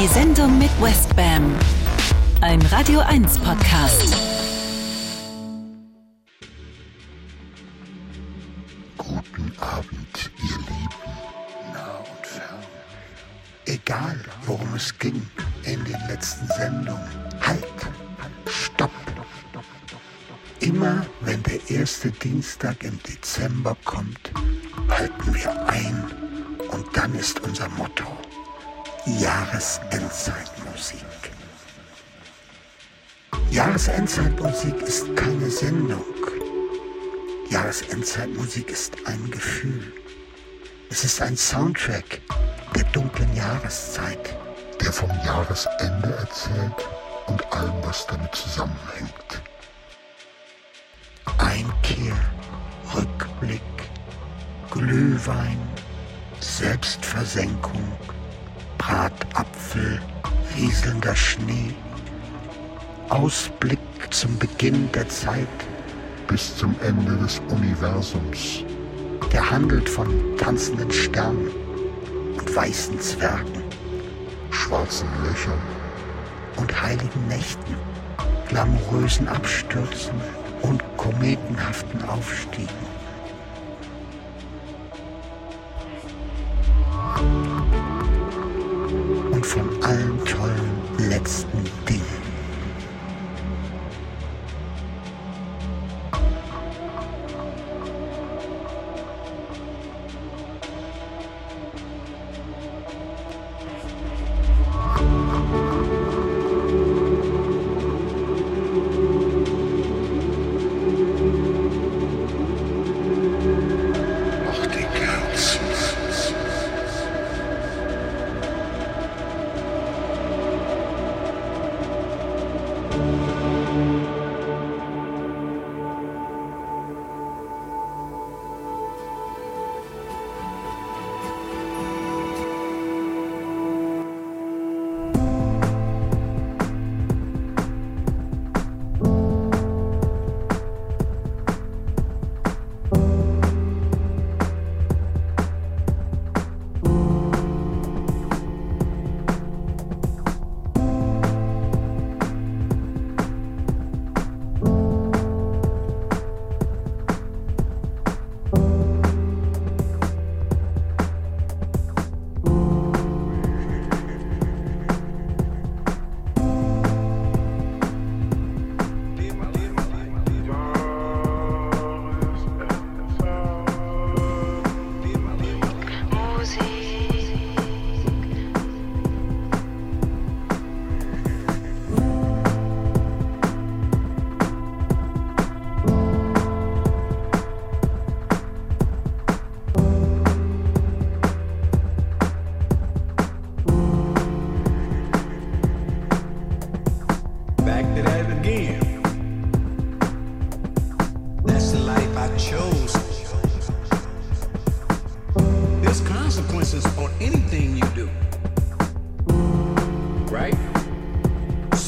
Die Sendung mit Westbam. Ein Radio 1 Podcast. Guten Abend, ihr Lieben, nah und fern. Egal, worum es ging in den letzten Sendungen. Halt! Stopp! Immer wenn der erste Dienstag im Dezember kommt, halten wir ein und dann ist unser Motto Jahresendzeitmusik. Jahresendzeitmusik ist keine Sendung. Jahresendzeitmusik ist ein Gefühl. Es ist ein Soundtrack der dunklen Jahreszeit, der vom Jahresende erzählt und allem, was damit zusammenhängt. Einkehr, Rückblick, Glühwein, Selbstversenkung, Bratapfel, rieselnder Schnee, Ausblick zum Beginn der Zeit bis zum Ende des Universums. Der handelt von tanzenden Sternen und weißen Zwergen, schwarzen Löchern und heiligen Nächten, glamourösen Abstürzen und kometenhaften Aufstiegen. Von allen tollen letzten Dingen.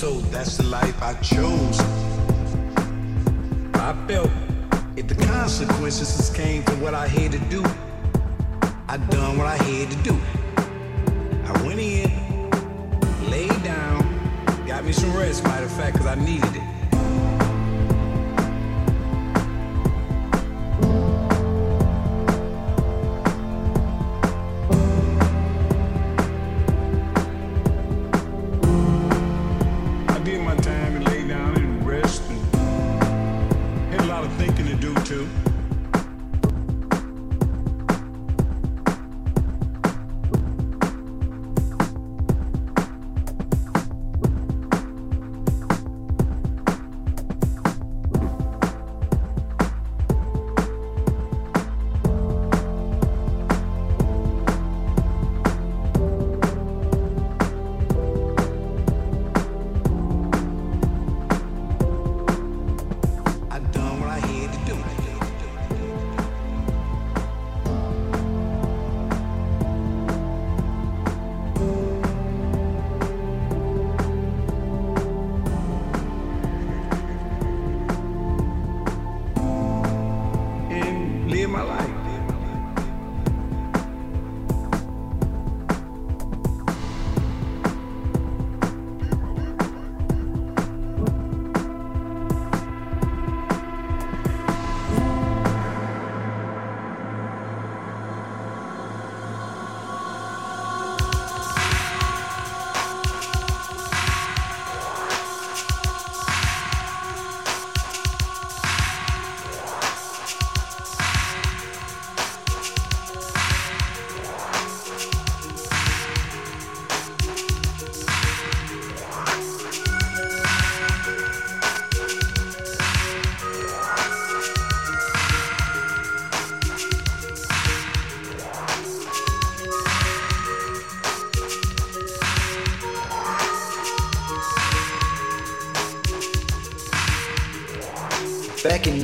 So that's the life I chose. I felt if the consequences came to what I had to do, I done what I had to do. I went in, laid down, got me some rest, matter of fact, because I needed it.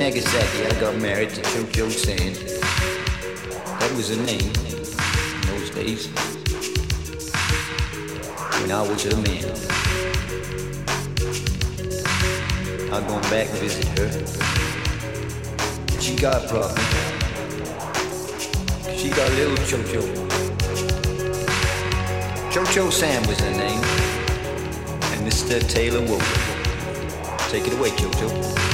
Nagasaki, I got married to Chocho Sand. That was her name in those days. When I was her man. Going back to visit her. She got a problem. She got a little Chocho. Chocho Sam was her name. And Mr. Taylor Woker. Take it away, Chocho.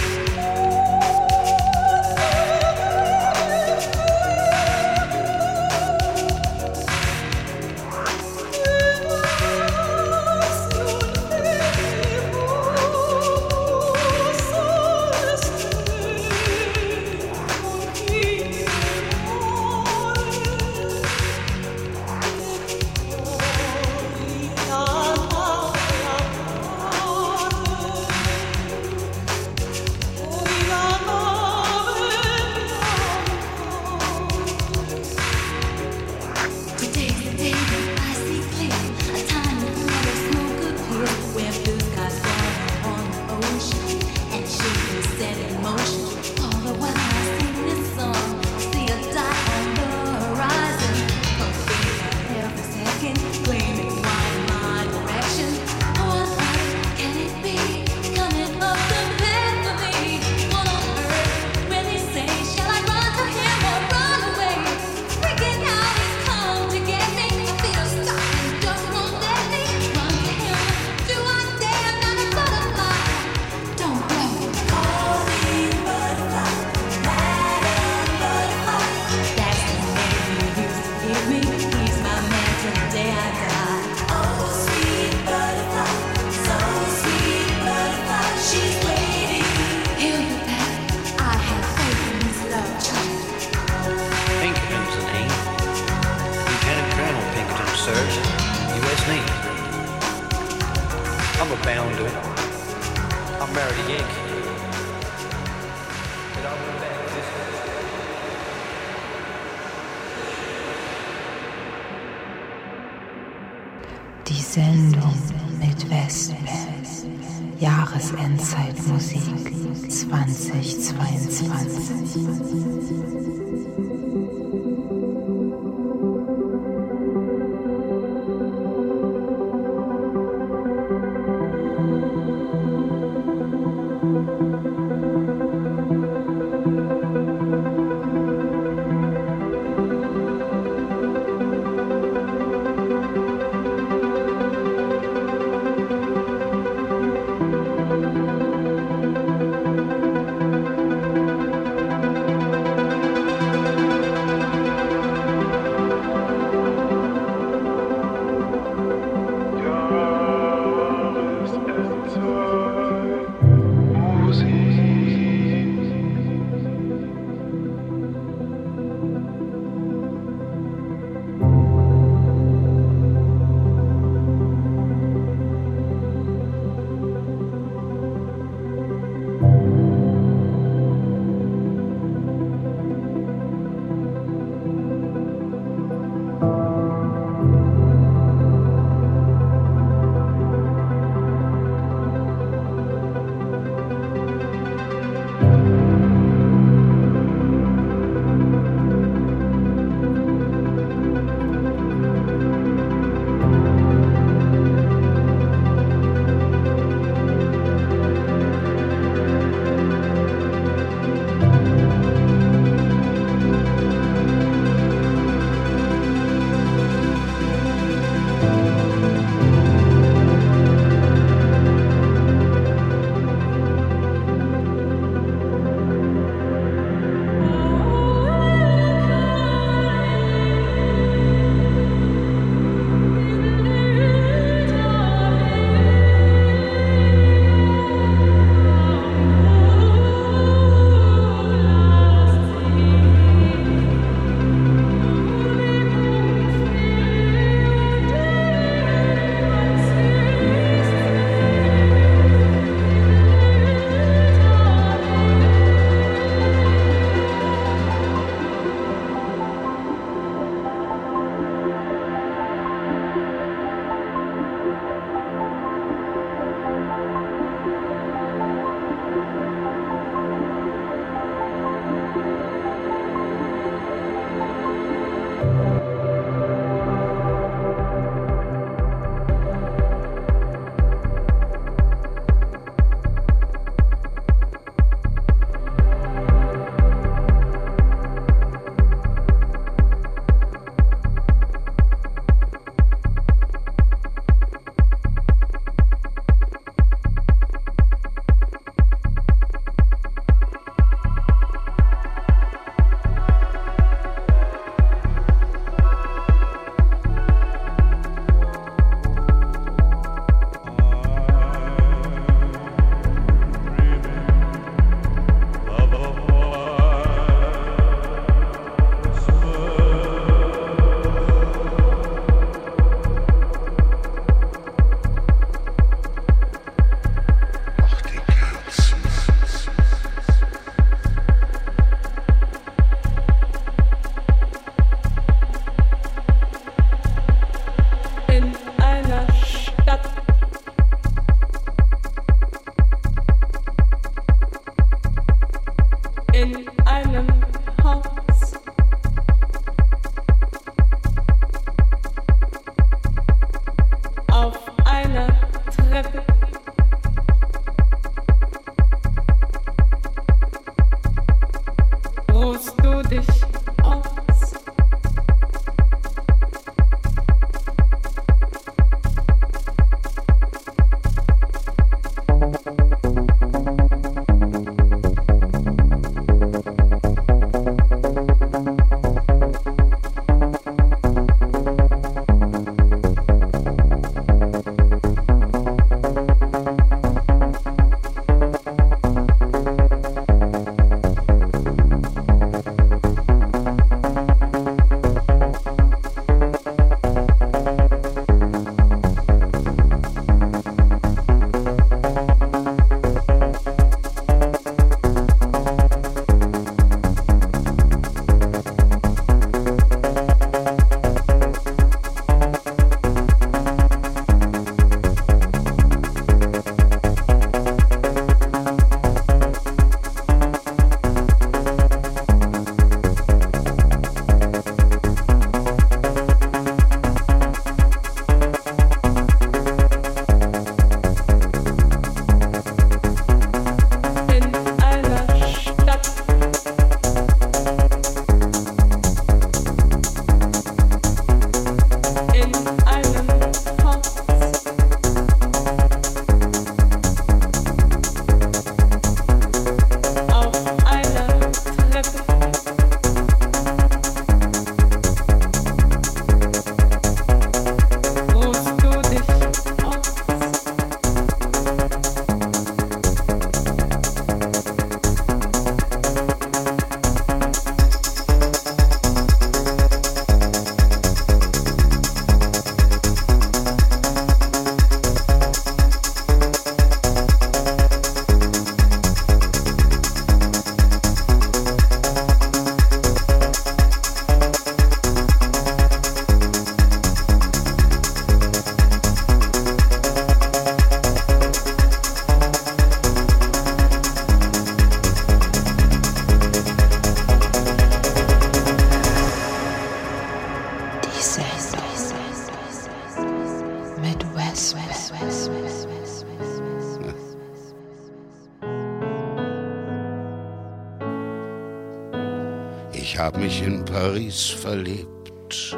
Paris verliebt.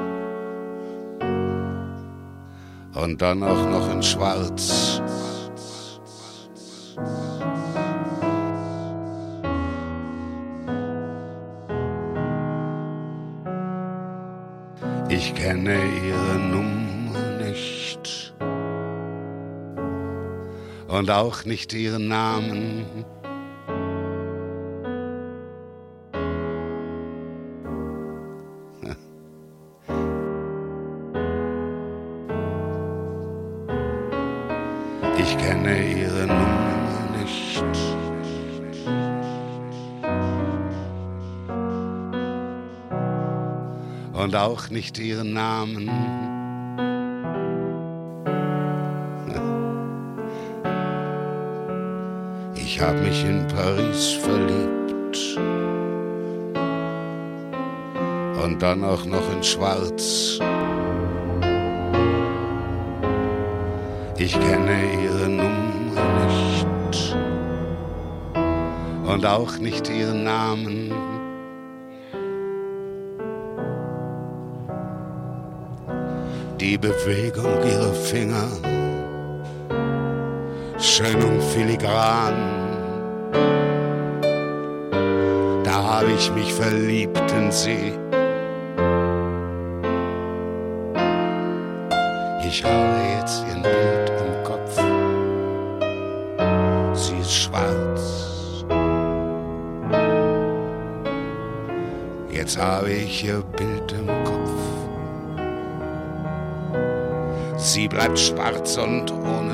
Und dann auch noch in Schwarz. Ich kenne ihre Nummer nicht und auch nicht ihren Namen. Auch nicht ihren Namen. Ich hab mich in Paris verliebt. Und dann auch noch in Schwarz. Ich kenne ihre Nummer nicht und auch nicht ihren Namen. Die Bewegung ihrer Finger, schön und filigran. Da habe ich mich verliebt in sie. Ich habe jetzt ihr Bild im Kopf. Sie ist schwarz. Jetzt habe ich ihr bleibt schwarz und ohne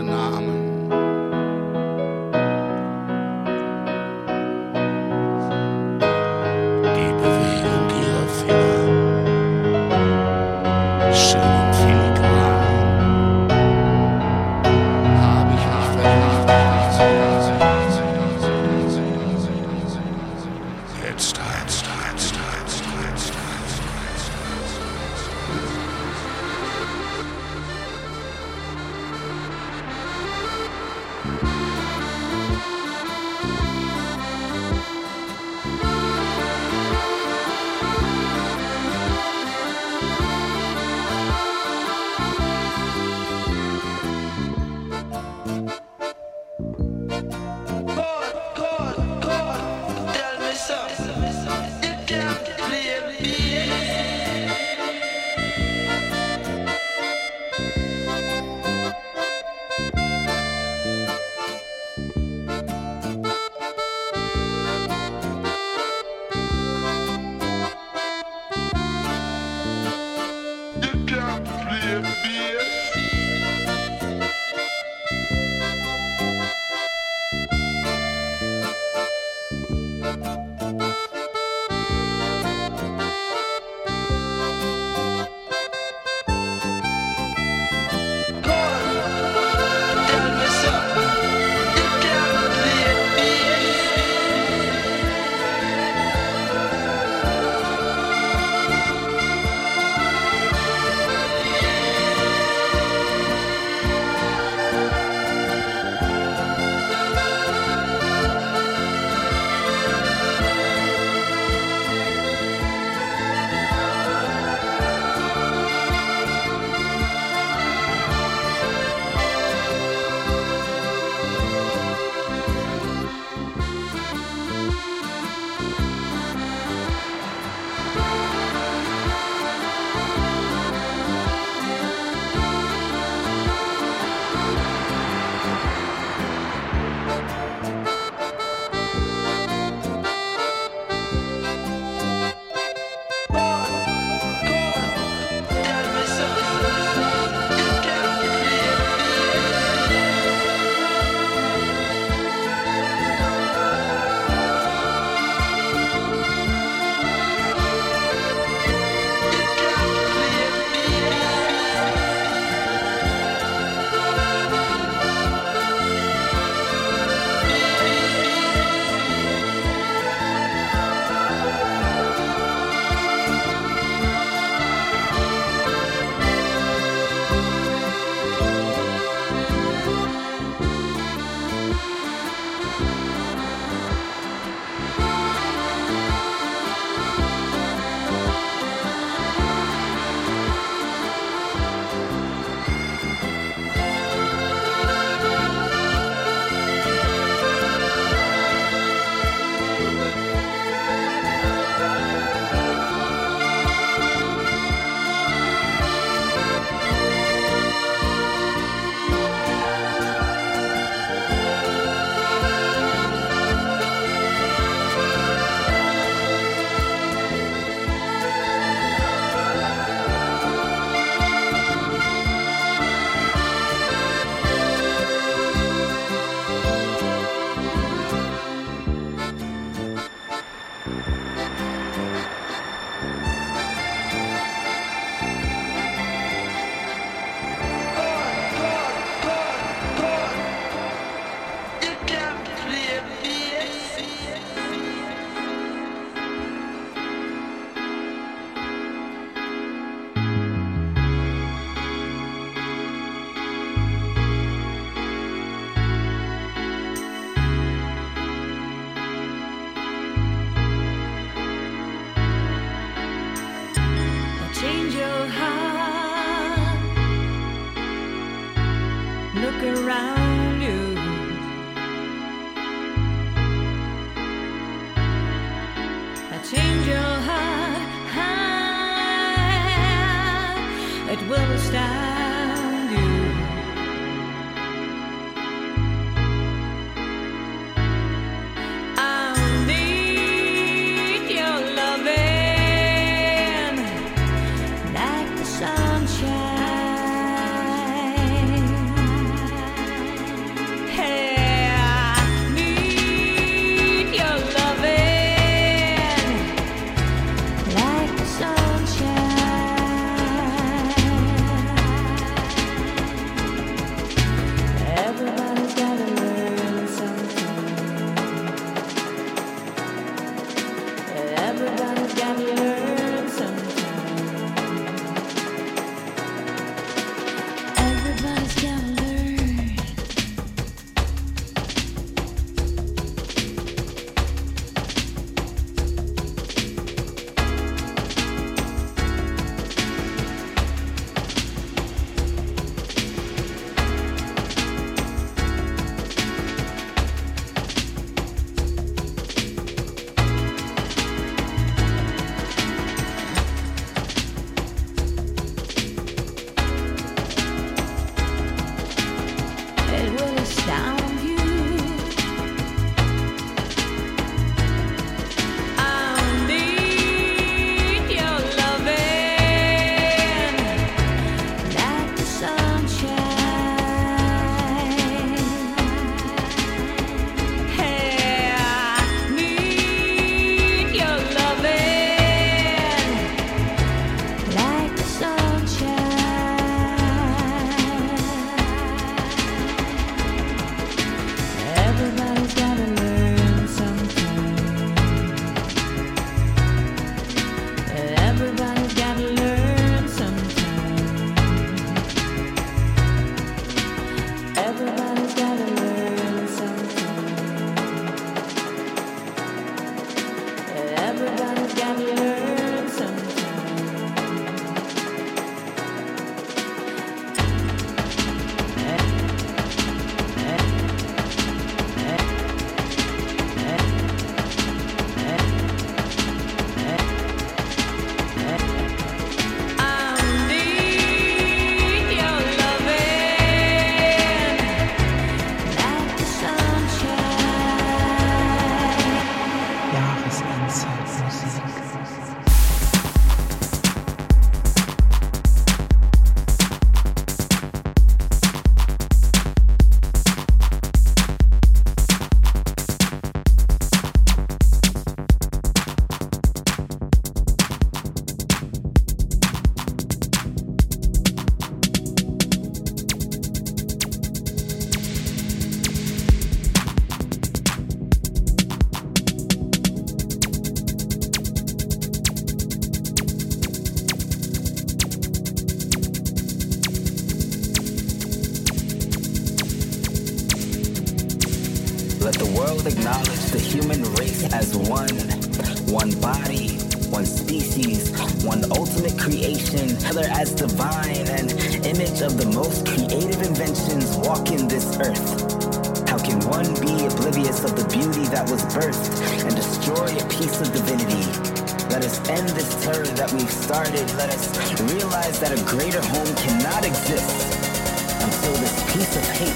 piece of hate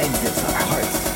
exits our hearts.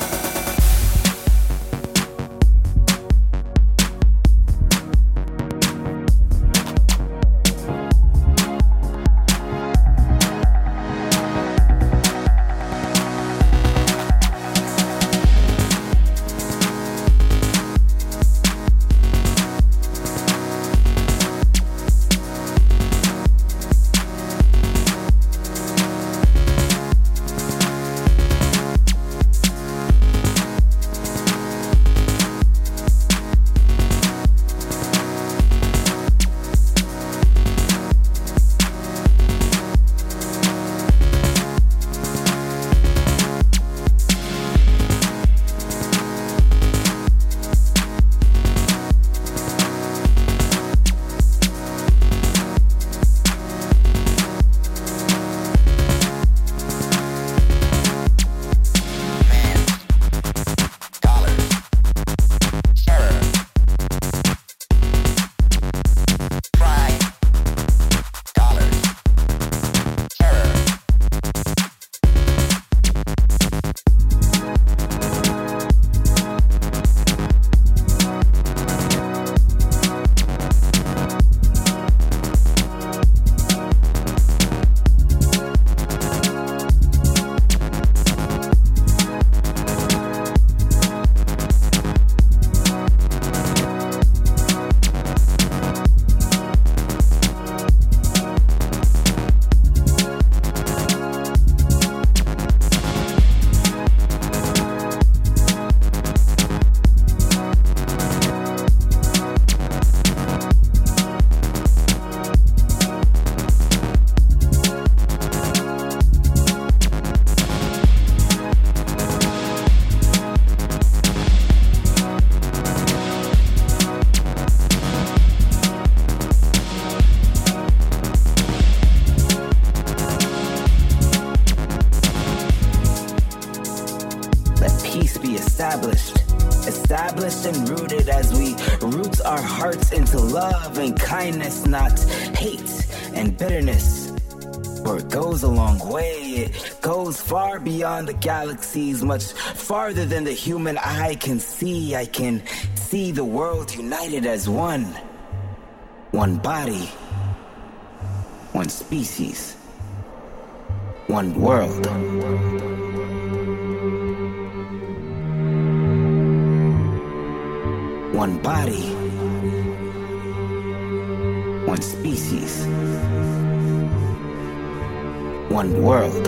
Galaxies, much farther than the human eye can see. I can see the world united as one, one body, one species, one world. One body, one species, one world.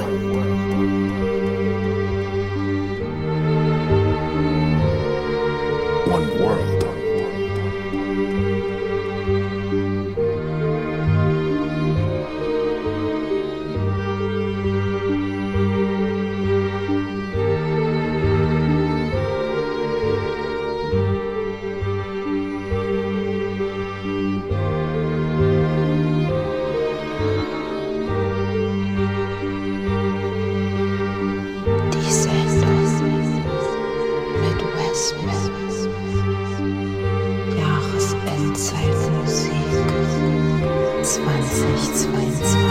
2022.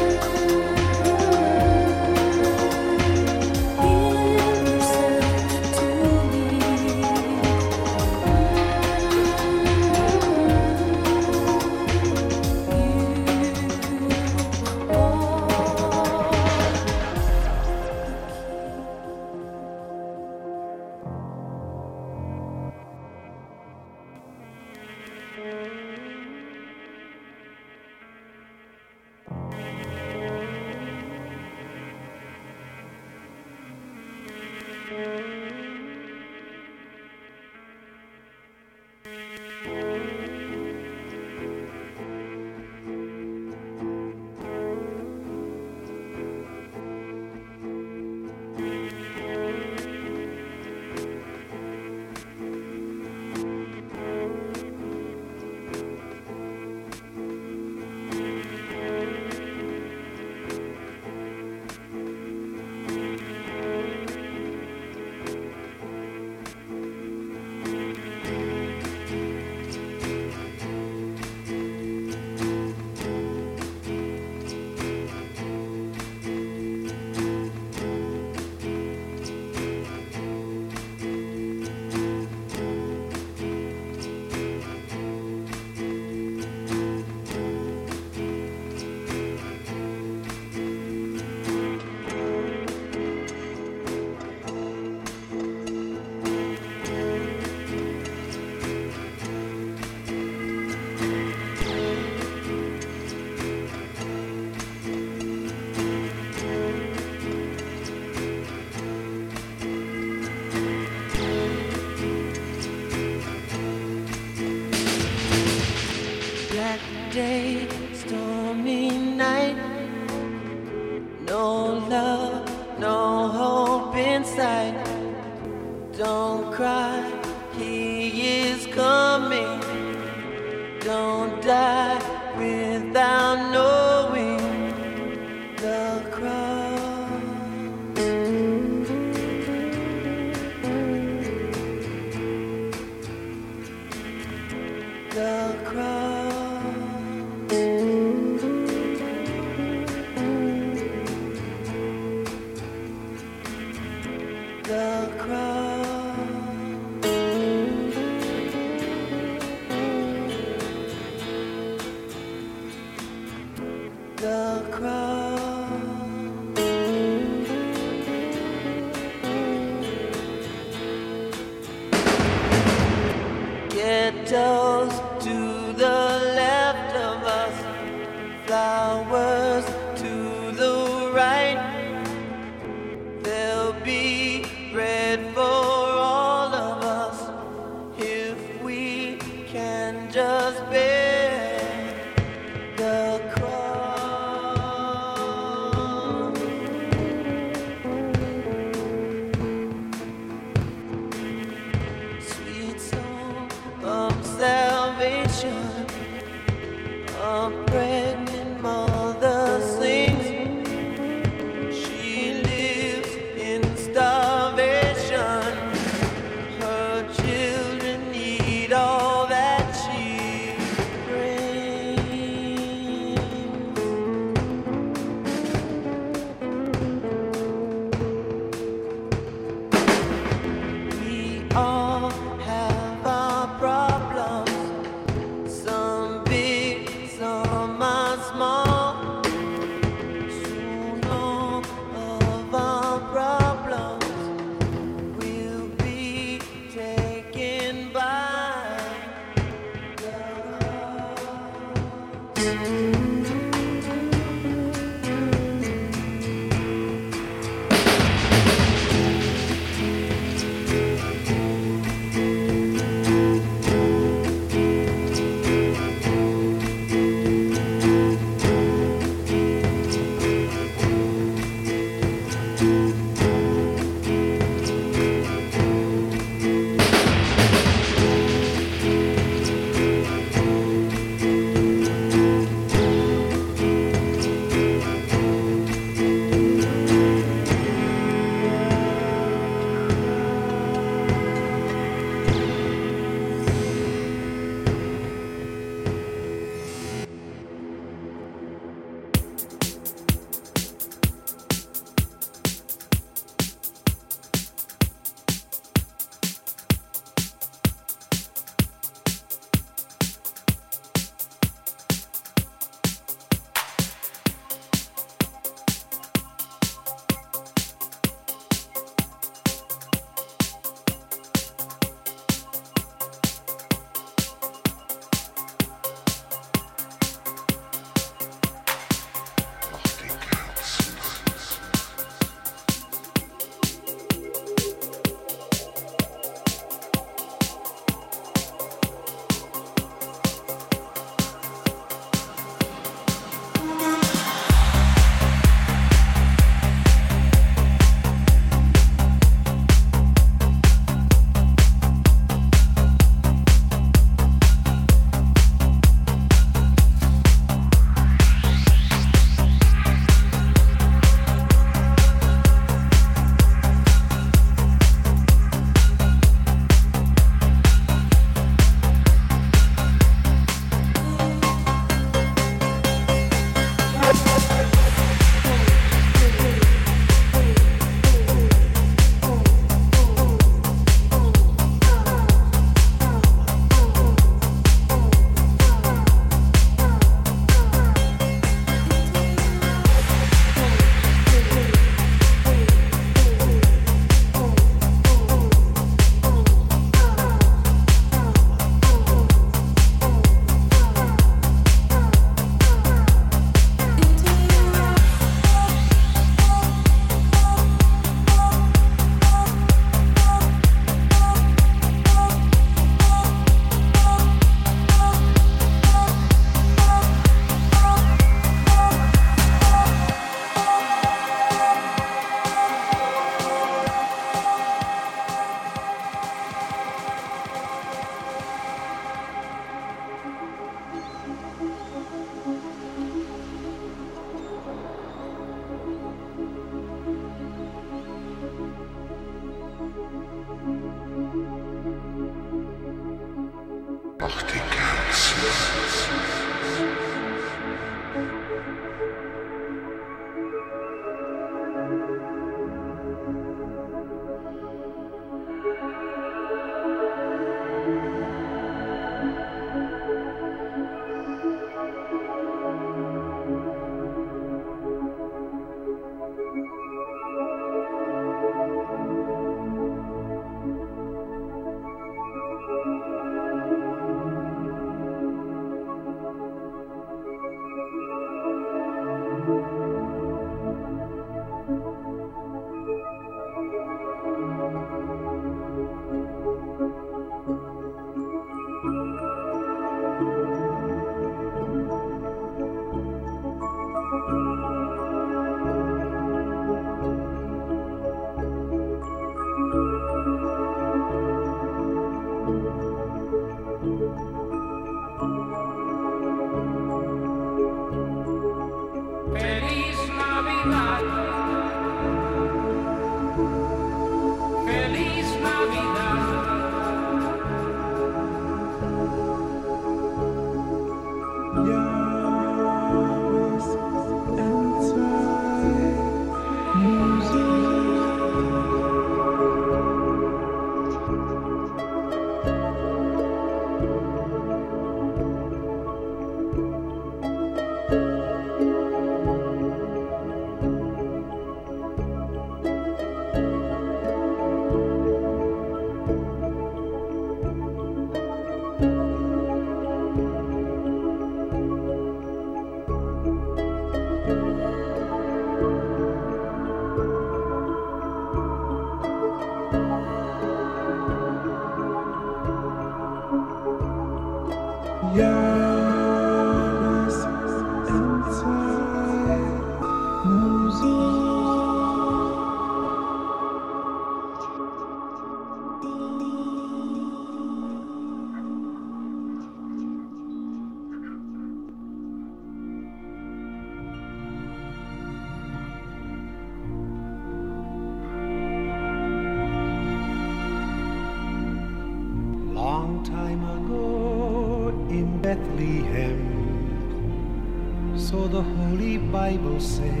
você.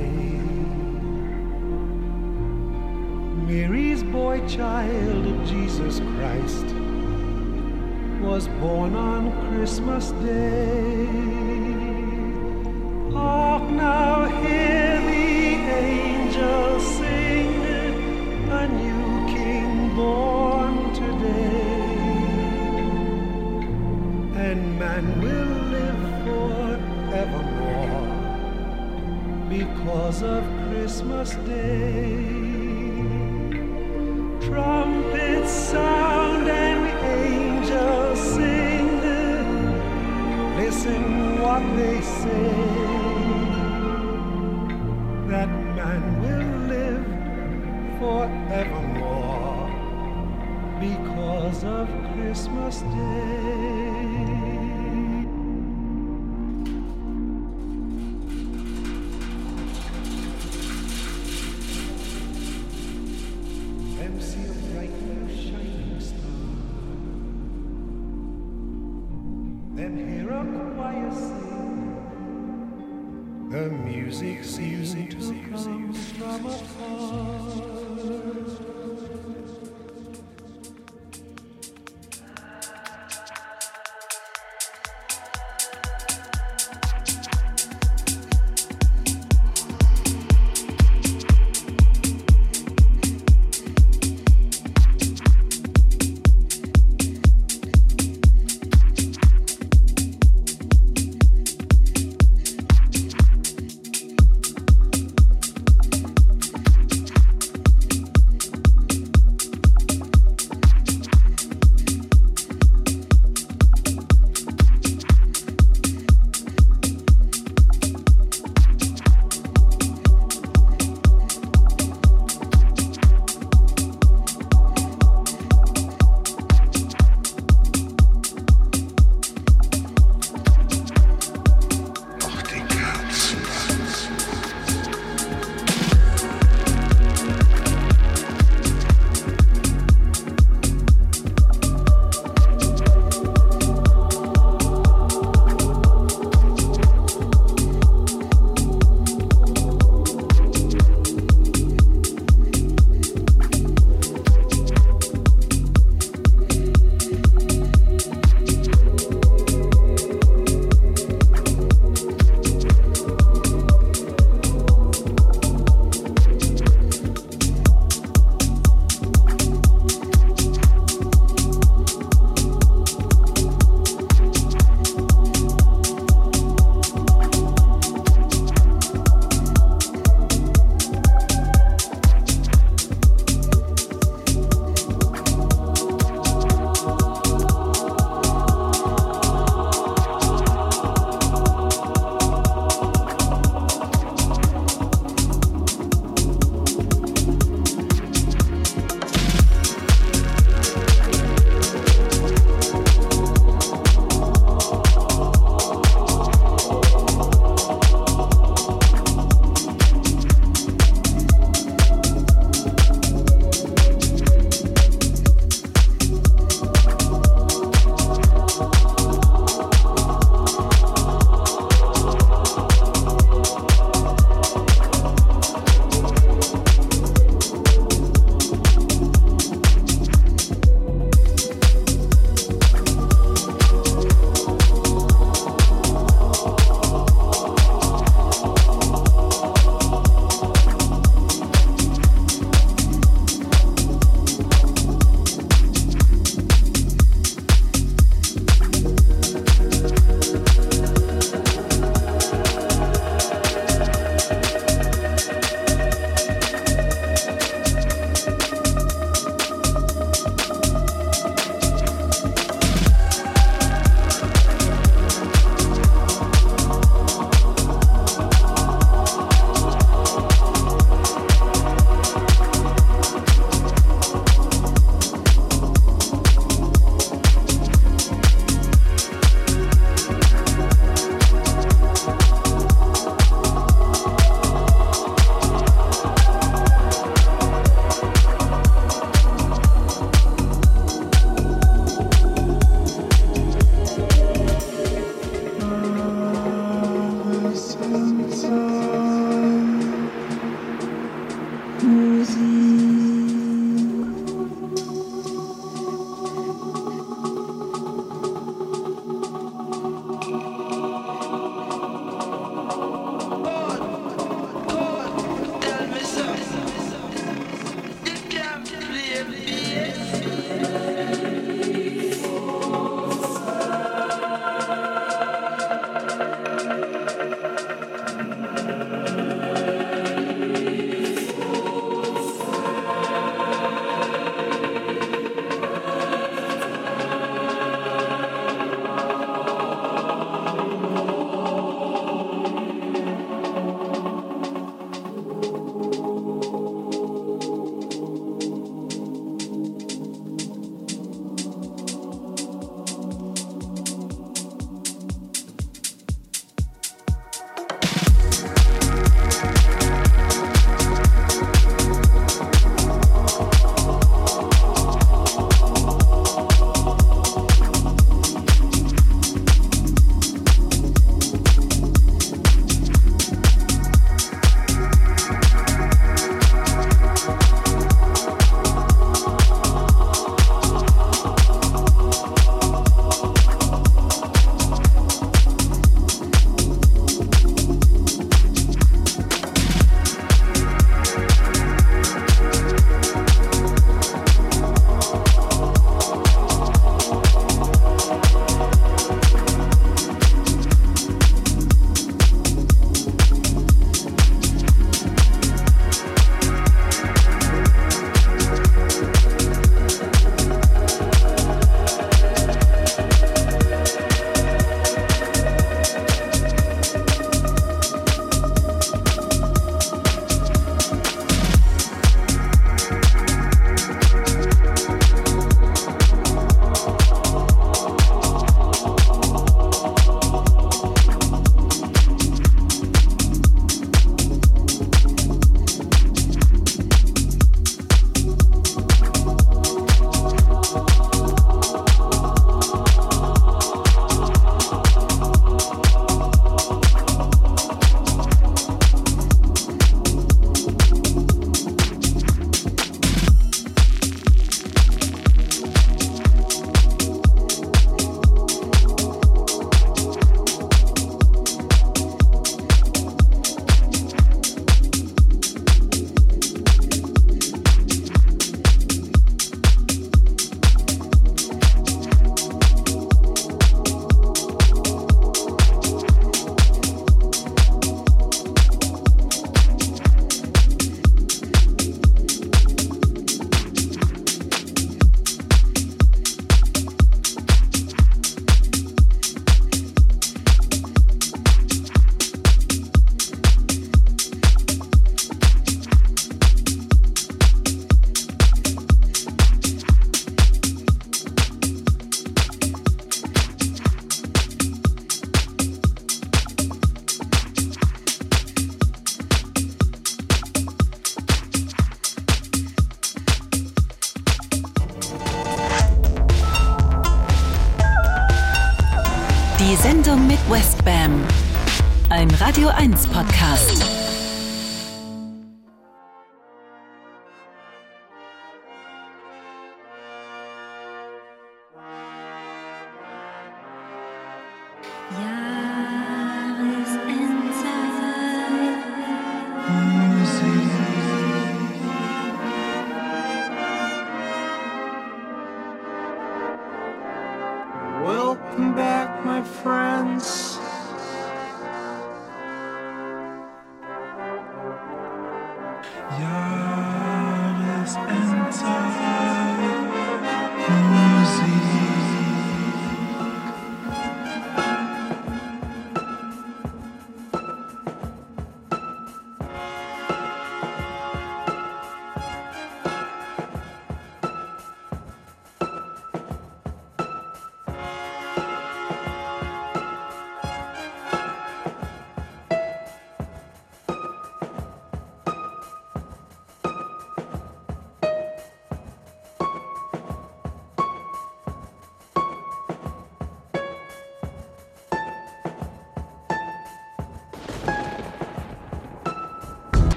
because of Christmas Day. Trumpets sound and angels sing. Listen what they say. That man will live forevermore because of Christmas Day.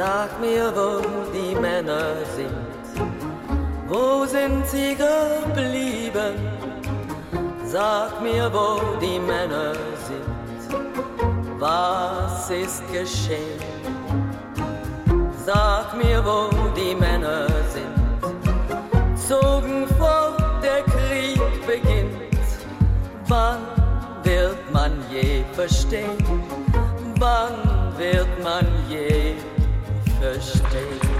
Sag mir, wo die Männer sind. Wo sind sie geblieben? Sag mir, wo die Männer sind. Was ist geschehen? Sag mir, wo die Männer sind. Zogen fort, der Krieg beginnt. Wann wird man je verstehen? Wann wird man je verstehen? Sag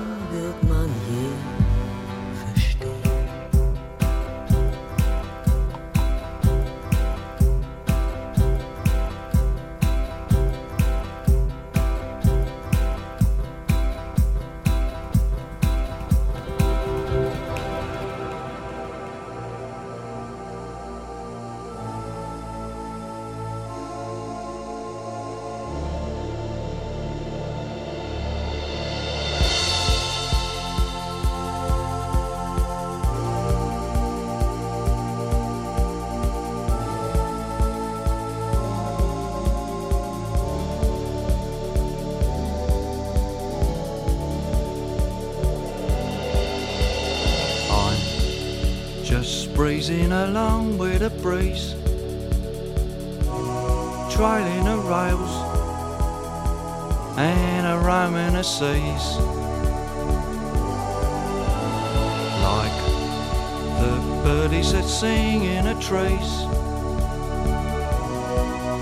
breezing along with a breeze, trailing the rails and a roaming the seas. Like the birdies that sing in the trees,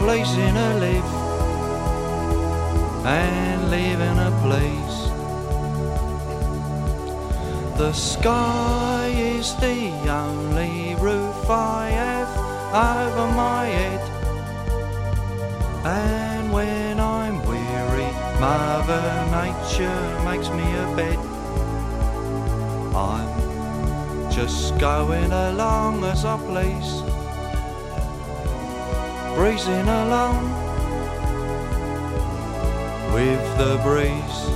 placing a leaf and leaving a place. The sky is the only roof I have over my head. And when I'm weary, Mother Nature makes me a bed. I'm just going along as I please, breezing along with the breeze.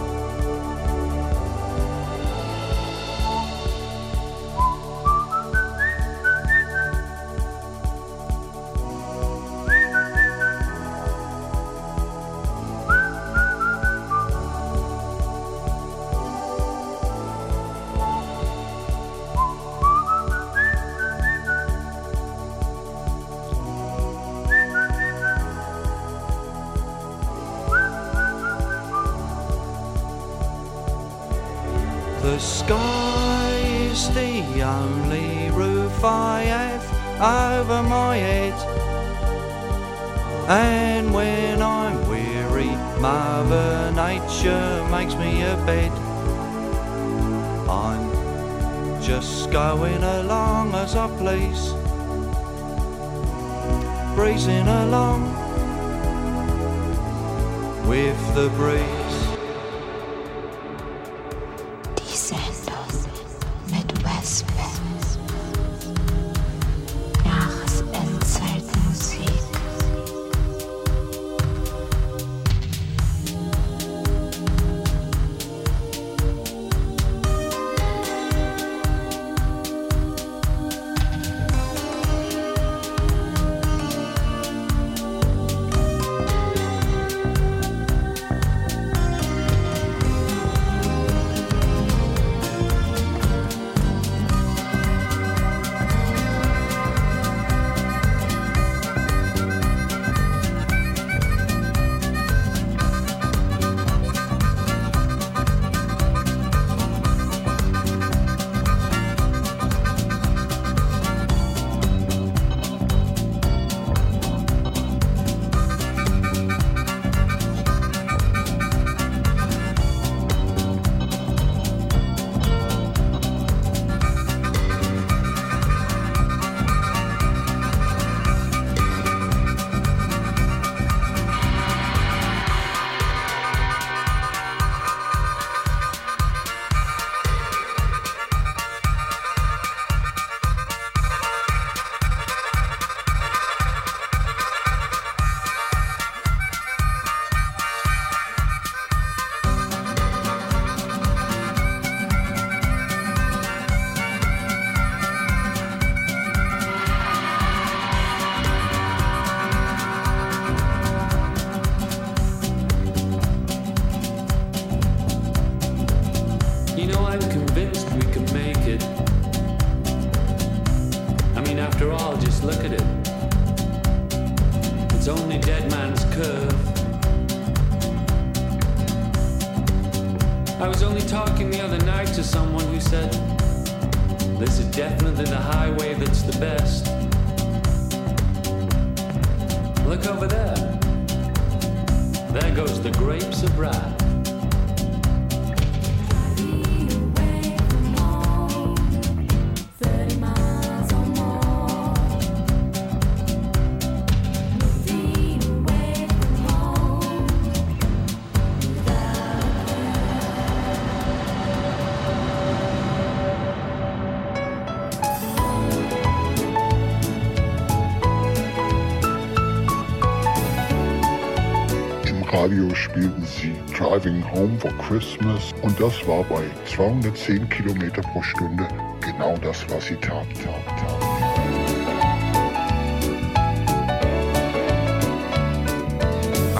spielten sie Driving Home for Christmas und das war bei 210 Kilometer pro Stunde genau das, was sie tat. tat, taten.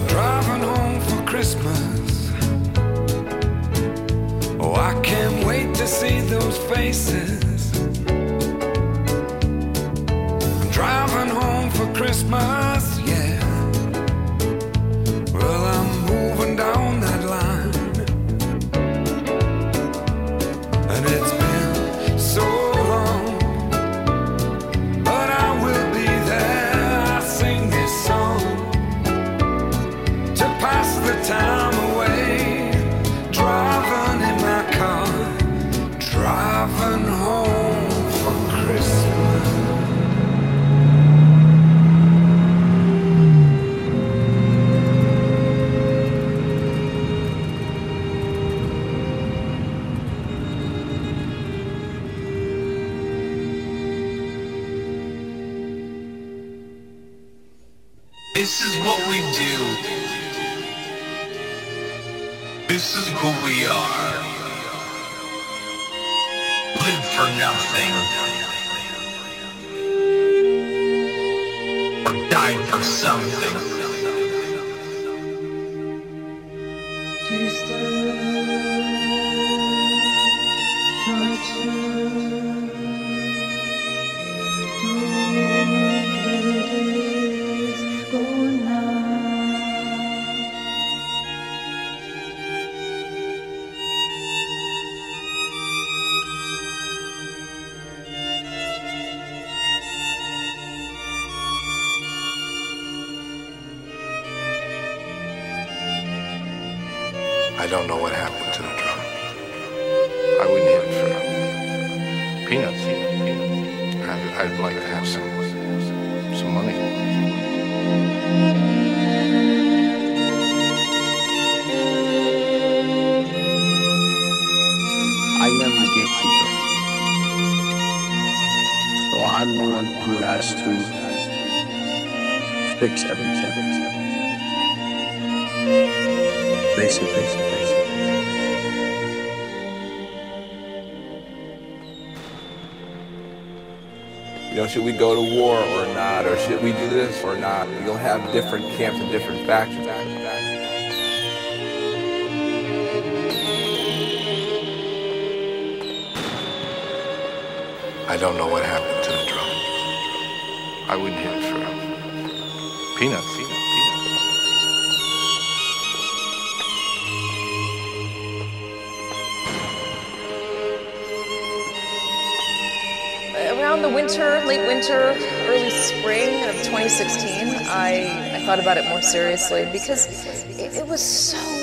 Driving home for Christmas. Oh, I can't wait to see those faces. what we do. This is who we are. Live for nothing. Or die for something. different camps and different factions. seriously because it, it was so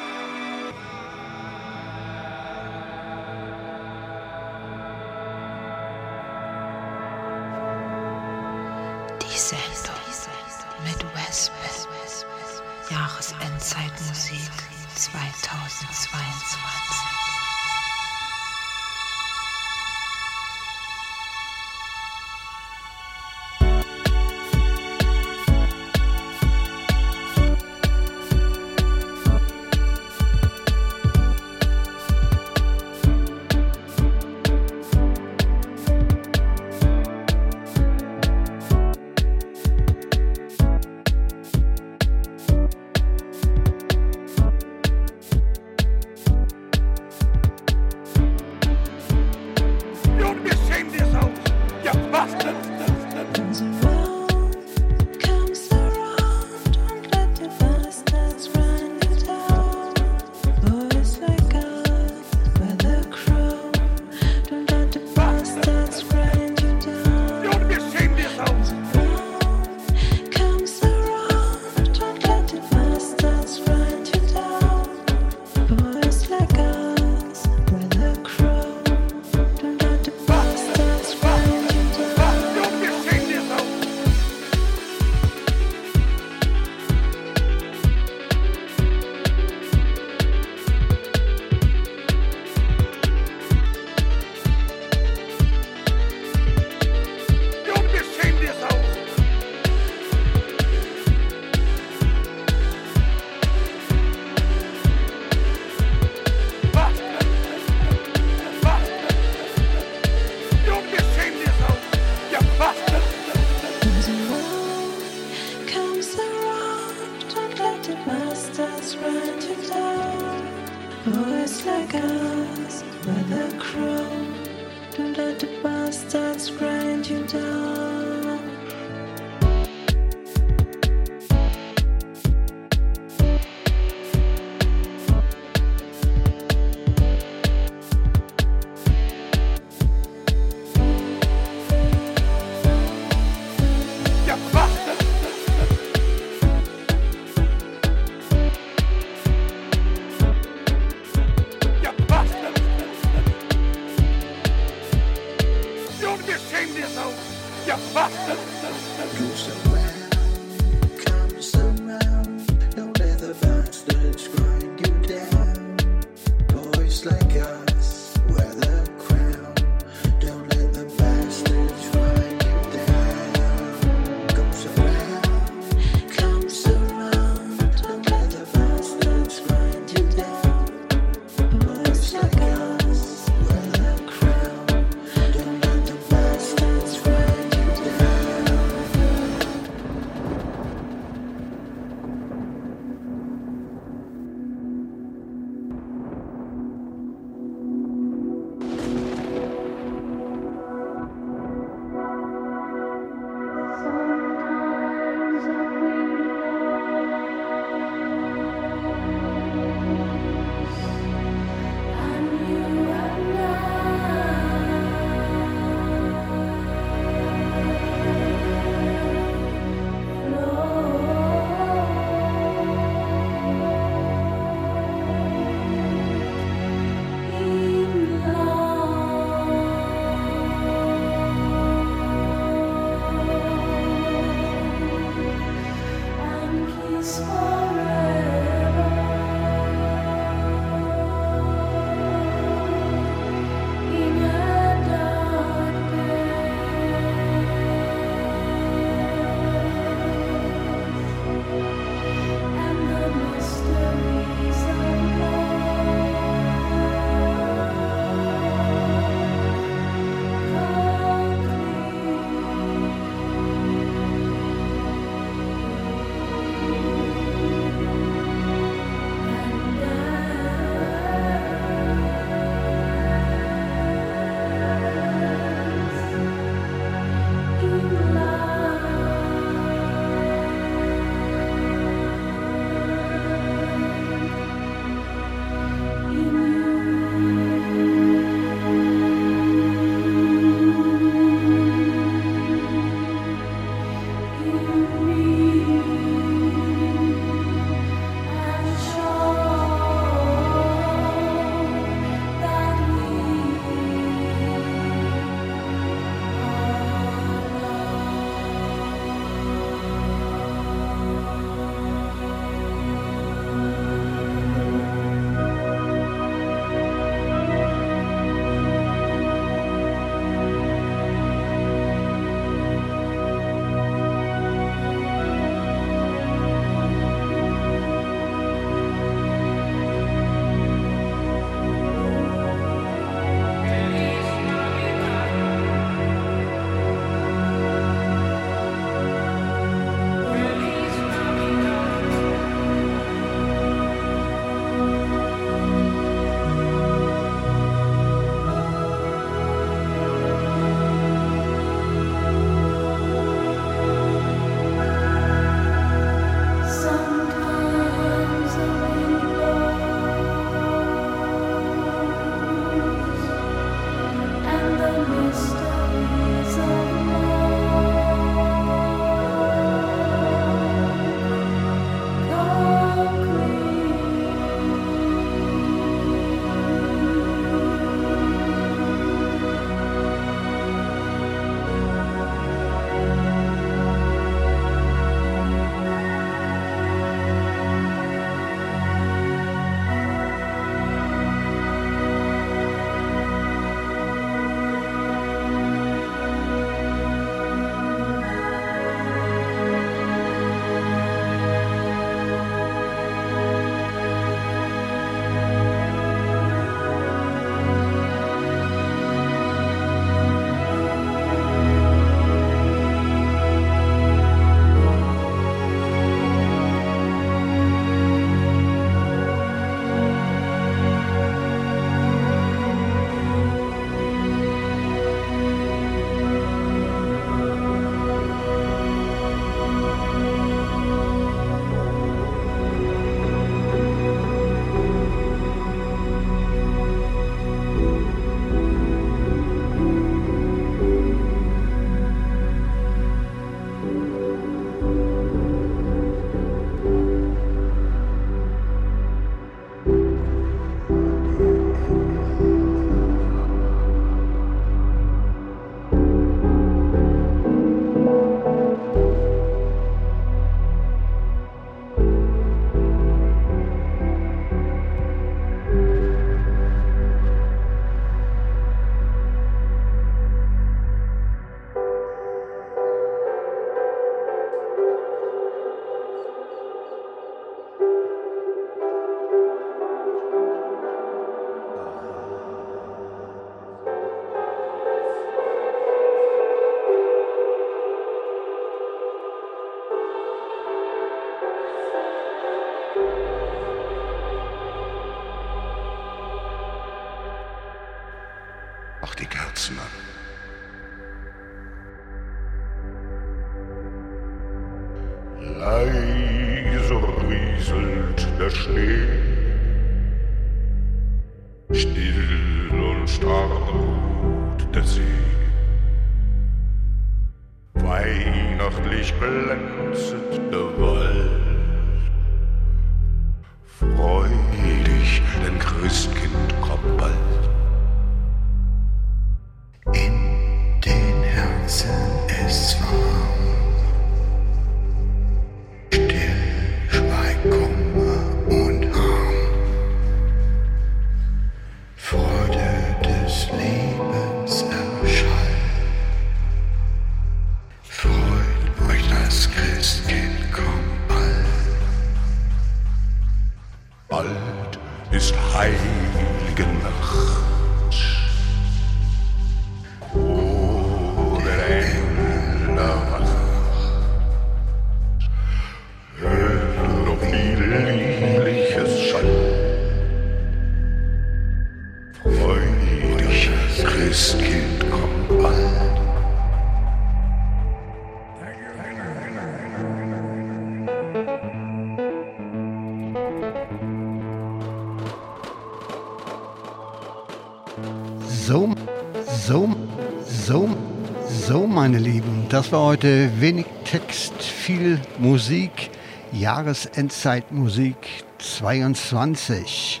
das war heute wenig Text, viel Musik, Jahresendzeitmusik 22.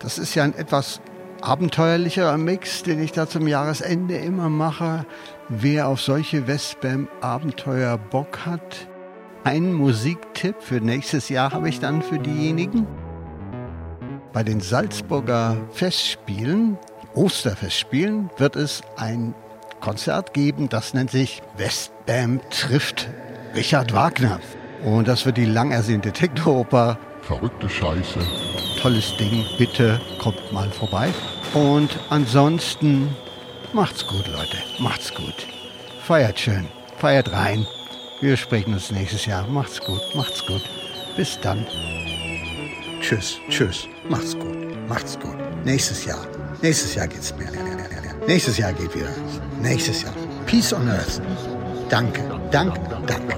Das ist ja ein etwas abenteuerlicherer Mix, den ich da zum Jahresende immer mache. Wer auf solche Westbam-Abenteuer Bock hat, einen Musiktipp für nächstes Jahr habe ich dann für diejenigen. Bei den Salzburger Festspielen, Osterfestspielen, wird es ein Konzert geben, das nennt sich Westbam trifft Richard Wagner. Und das wird die lang ersehnte Techno-Oper. Verrückte Scheiße. Tolles Ding, bitte kommt mal vorbei. Und ansonsten macht's gut, Leute, macht's gut. Feiert schön, feiert rein. Wir sprechen uns nächstes Jahr. Macht's gut, macht's gut. Bis dann. Tschüss, tschüss. Macht's gut, macht's gut. Nächstes Jahr, nächstes Jahr geht's mehr. Nächstes Jahr geht wieder. Nächstes Jahr. Peace on Earth. Danke, danke, danke.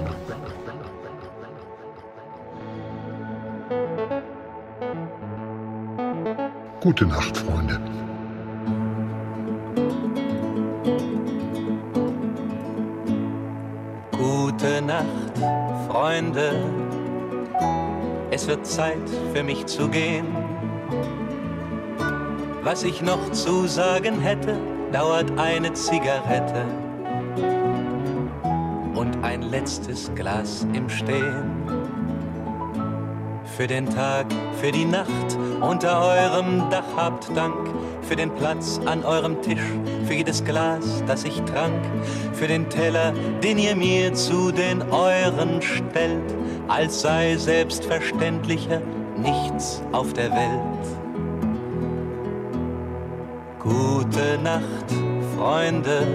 Gute Nacht, Freunde. Gute Nacht, Freunde. Es wird Zeit für mich zu gehen. Was ich noch zu sagen hätte, dauert eine Zigarette und ein letztes Glas im Stehen. Für den Tag, für die Nacht unter eurem Dach habt Dank, für den Platz an eurem Tisch, für jedes Glas, das ich trank, für den Teller, den ihr mir zu den euren stellt, als sei selbstverständlicher nichts auf der Welt. Gute Nacht, Freunde,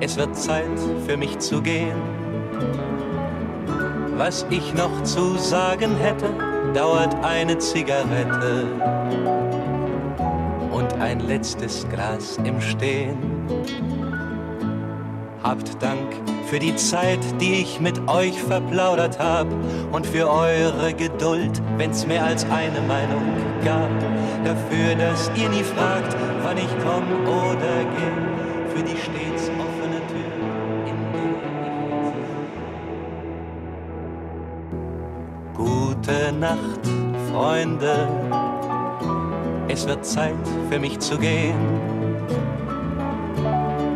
es wird Zeit für mich zu gehen. Was ich noch zu sagen hätte, dauert eine Zigarette und ein letztes Glas im Stehen. Habt Dank für die Zeit, die ich mit euch verplaudert hab und für eure Geduld, wenn's mehr als eine Meinung gab. Dafür, dass ihr nie fragt, wann ich komm oder geh, für die stets offene Tür, in der ich Gute Nacht, Freunde, es wird Zeit für mich zu gehen.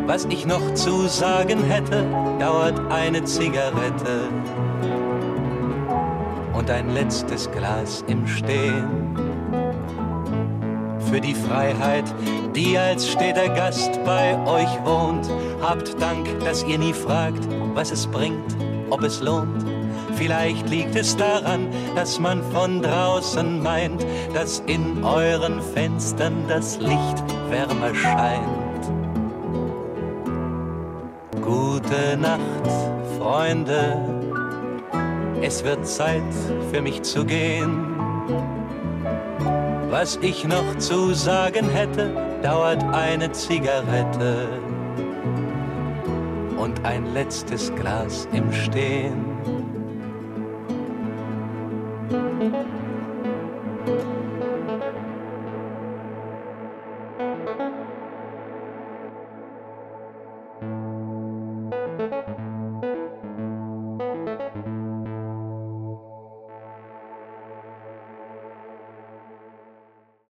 Was ich noch zu sagen hätte, dauert eine Zigarette und ein letztes Glas im Stehen. Für die Freiheit, die als steter Gast bei euch wohnt, habt Dank, dass ihr nie fragt, was es bringt, ob es lohnt. Vielleicht liegt es daran, dass man von draußen meint, dass in euren Fenstern das Licht wärmer scheint. Gute Nacht, Freunde. Es wird Zeit für mich zu gehen. Was ich noch zu sagen hätte, dauert eine Zigarette und ein letztes Glas im Stehen.